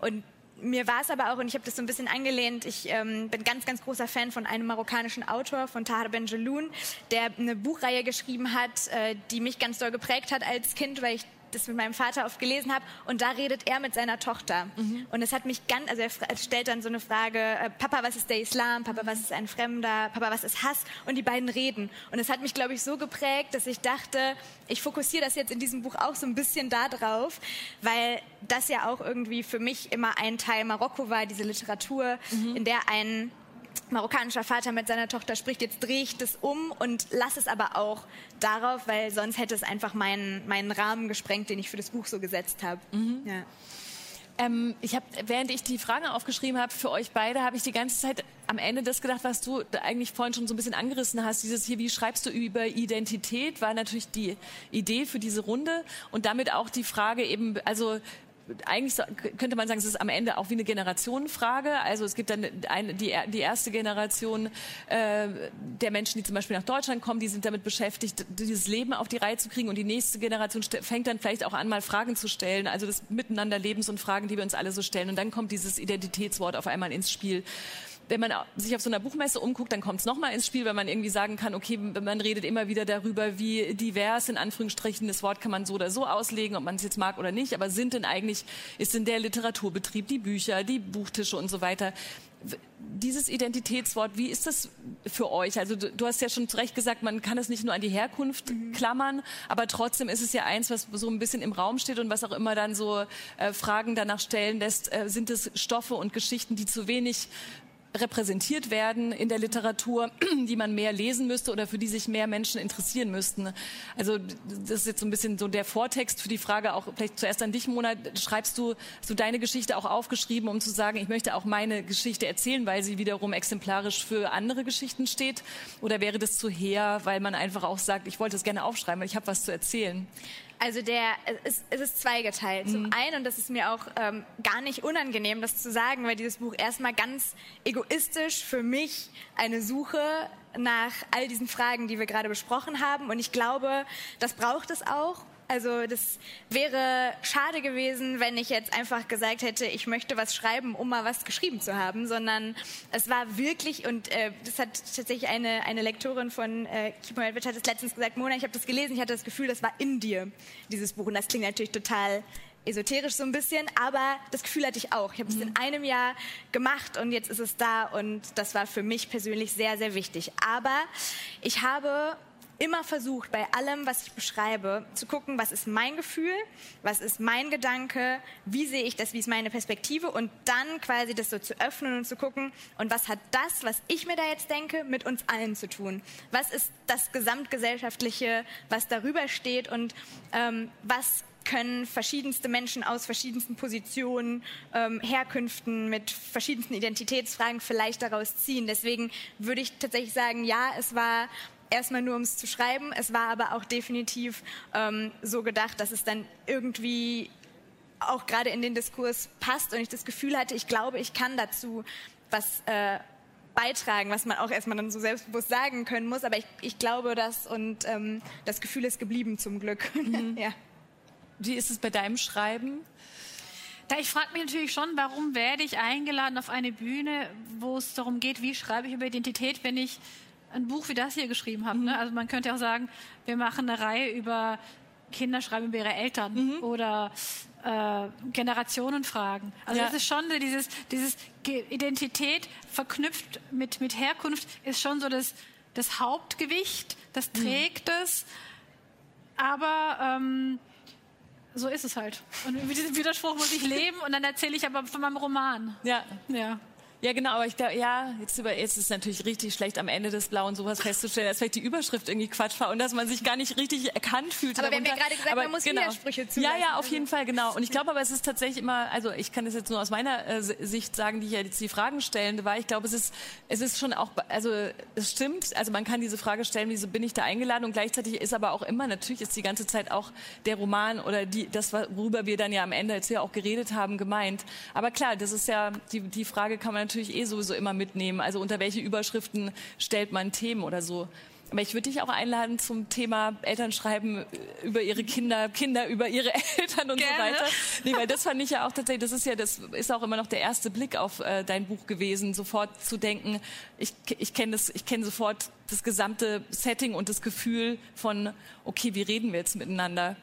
und mir war es aber auch, und ich habe das so ein bisschen angelehnt, ich ähm, bin ganz, ganz großer Fan von einem marokkanischen Autor, von Tahar Benjeloun, der eine Buchreihe geschrieben hat, äh, die mich ganz doll geprägt hat als Kind, weil ich das mit meinem Vater oft gelesen habe. Und da redet er mit seiner Tochter. Mhm. Und es hat mich ganz, also er stellt dann so eine Frage, äh, Papa, was ist der Islam? Papa, was ist ein Fremder? Papa, was ist Hass? Und die beiden reden. Und es hat mich, glaube ich, so geprägt, dass ich dachte, ich fokussiere das jetzt in diesem Buch auch so ein bisschen da drauf, weil das ja auch irgendwie für mich immer ein Teil Marokko war, diese Literatur, mhm. in der ein marokkanischer Vater mit seiner Tochter spricht, jetzt drehe ich das um und lasse es aber auch darauf, weil sonst hätte es einfach meinen, meinen Rahmen gesprengt, den ich für das Buch so gesetzt habe. Mhm. Ja. Ähm, ich habe, während ich die Fragen aufgeschrieben habe für euch beide, habe ich die ganze Zeit am Ende das gedacht, was du eigentlich vorhin schon so ein bisschen angerissen hast. Dieses hier, wie schreibst du über Identität, war natürlich die Idee für diese Runde und damit auch die Frage eben, also eigentlich könnte man sagen, es ist am Ende auch wie eine Generationenfrage. Also es gibt dann eine, die, die erste Generation äh, der Menschen, die zum Beispiel nach Deutschland kommen, die sind damit beschäftigt, dieses Leben auf die Reihe zu kriegen. Und die nächste Generation fängt dann vielleicht auch an, mal Fragen zu stellen. Also das Miteinanderlebens und Fragen, die wir uns alle so stellen. Und dann kommt dieses Identitätswort auf einmal ins Spiel wenn man sich auf so einer Buchmesse umguckt, dann kommt es nochmal ins Spiel, wenn man irgendwie sagen kann, okay, man redet immer wieder darüber, wie divers in Anführungsstrichen das Wort kann man so oder so auslegen, ob man es jetzt mag oder nicht, aber sind denn eigentlich, ist denn der Literaturbetrieb, die Bücher, die Buchtische und so weiter, dieses Identitätswort, wie ist das für euch? Also du, du, hast ja schon zu Recht gesagt, man kann es nicht nur an die Herkunft mhm. klammern, aber trotzdem ist es ja eins, was so ein bisschen im Raum steht und was auch immer dann so äh, Fragen danach stellen lässt, äh, sind es Stoffe und Geschichten, die zu wenig repräsentiert werden in der Literatur, die man mehr lesen müsste oder für die sich mehr Menschen interessieren müssten. Also das ist jetzt so ein bisschen so der Vortext für die Frage auch vielleicht zuerst an dich, Mona. Schreibst du so deine Geschichte auch aufgeschrieben, um zu sagen, ich möchte auch meine Geschichte erzählen, weil sie wiederum exemplarisch für andere Geschichten steht? Oder wäre das zu her, weil man einfach auch sagt, ich wollte es gerne aufschreiben, weil ich habe was zu erzählen? Also der, es, es ist zweigeteilt. Mhm. Zum einen, und das ist mir auch ähm, gar nicht unangenehm, das zu sagen, weil dieses Buch erstmal ganz egoistisch für mich eine Suche nach all diesen Fragen, die wir gerade besprochen haben. Und ich glaube, das braucht es auch. Also das wäre schade gewesen, wenn ich jetzt einfach gesagt hätte, ich möchte was schreiben, um mal was geschrieben zu haben, sondern es war wirklich, und äh, das hat tatsächlich eine, eine Lektorin von äh, Keep My hat es letztens gesagt, Mona, ich habe das gelesen, ich hatte das Gefühl, das war in dir, dieses Buch. Und das klingt natürlich total esoterisch so ein bisschen, aber das Gefühl hatte ich auch. Ich habe es in mhm. einem Jahr gemacht und jetzt ist es da und das war für mich persönlich sehr, sehr wichtig. Aber ich habe immer versucht, bei allem, was ich beschreibe, zu gucken, was ist mein Gefühl, was ist mein Gedanke, wie sehe ich das, wie ist meine Perspektive und dann quasi das so zu öffnen und zu gucken, und was hat das, was ich mir da jetzt denke, mit uns allen zu tun? Was ist das Gesamtgesellschaftliche, was darüber steht und ähm, was können verschiedenste Menschen aus verschiedensten Positionen, ähm, Herkünften, mit verschiedensten Identitätsfragen vielleicht daraus ziehen. Deswegen würde ich tatsächlich sagen, ja, es war erstmal nur, um es zu schreiben. Es war aber auch definitiv ähm, so gedacht, dass es dann irgendwie auch gerade in den Diskurs passt und ich das Gefühl hatte, ich glaube, ich kann dazu was äh, beitragen, was man auch erstmal dann so selbstbewusst sagen können muss. Aber ich, ich glaube das und ähm, das Gefühl ist geblieben zum Glück. Mhm. ja. Wie ist es bei deinem Schreiben? Da ich frage mich natürlich schon, warum werde ich eingeladen auf eine Bühne, wo es darum geht, wie schreibe ich über Identität, wenn ich ein Buch wie das hier geschrieben habe. Ne? Mhm. Ne? Also man könnte auch sagen, wir machen eine Reihe über Kinder schreiben über ihre Eltern mhm. oder äh, Generationenfragen. Also ja. das ist schon dieses, dieses Identität verknüpft mit, mit Herkunft ist schon so das, das Hauptgewicht, das mhm. trägt mhm. es. Aber ähm, so ist es halt. Und mit diesem Widerspruch muss ich leben und dann erzähle ich aber von meinem Roman. Ja. Ja. Ja, genau, aber ich glaube, ja, jetzt, über, jetzt ist es natürlich richtig schlecht, am Ende des Blauen sowas festzustellen, dass vielleicht die Überschrift irgendwie Quatsch war und dass man sich gar nicht richtig erkannt fühlt. Aber darunter. wir haben ja gerade gesagt, aber, man muss genau. Widersprüche zulassen. Ja, ja, auf jeden Fall, genau. Und ich glaube aber, es ist tatsächlich immer, also ich kann das jetzt nur aus meiner äh, Sicht sagen, die hier jetzt die Fragen stellen, weil ich glaube, es ist, es ist schon auch, also es stimmt, also man kann diese Frage stellen, wieso bin ich da eingeladen und gleichzeitig ist aber auch immer, natürlich ist die ganze Zeit auch der Roman oder die, das, worüber wir dann ja am Ende jetzt ja auch geredet haben, gemeint. Aber klar, das ist ja, die, die Frage kann man natürlich eh sowieso immer mitnehmen. Also unter welche Überschriften stellt man Themen oder so. Aber ich würde dich auch einladen zum Thema Elternschreiben über ihre Kinder, Kinder über ihre Eltern und Gerne. so weiter. Nee, weil das fand ich ja auch tatsächlich, das ist ja, das ist auch immer noch der erste Blick auf äh, dein Buch gewesen, sofort zu denken, ich, ich kenne das, ich kenne sofort das gesamte Setting und das Gefühl von, okay, wie reden wir jetzt miteinander?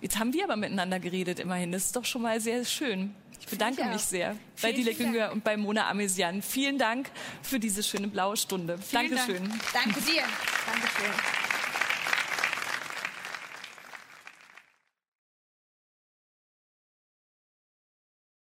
Jetzt haben wir aber miteinander geredet, immerhin. Das ist doch schon mal sehr schön. Ich bedanke ich mich sehr bei Dile Günger und bei Mona Amesian. Vielen Dank für diese schöne blaue Stunde. Vielen Dankeschön. Dank. Danke dir. Dankeschön.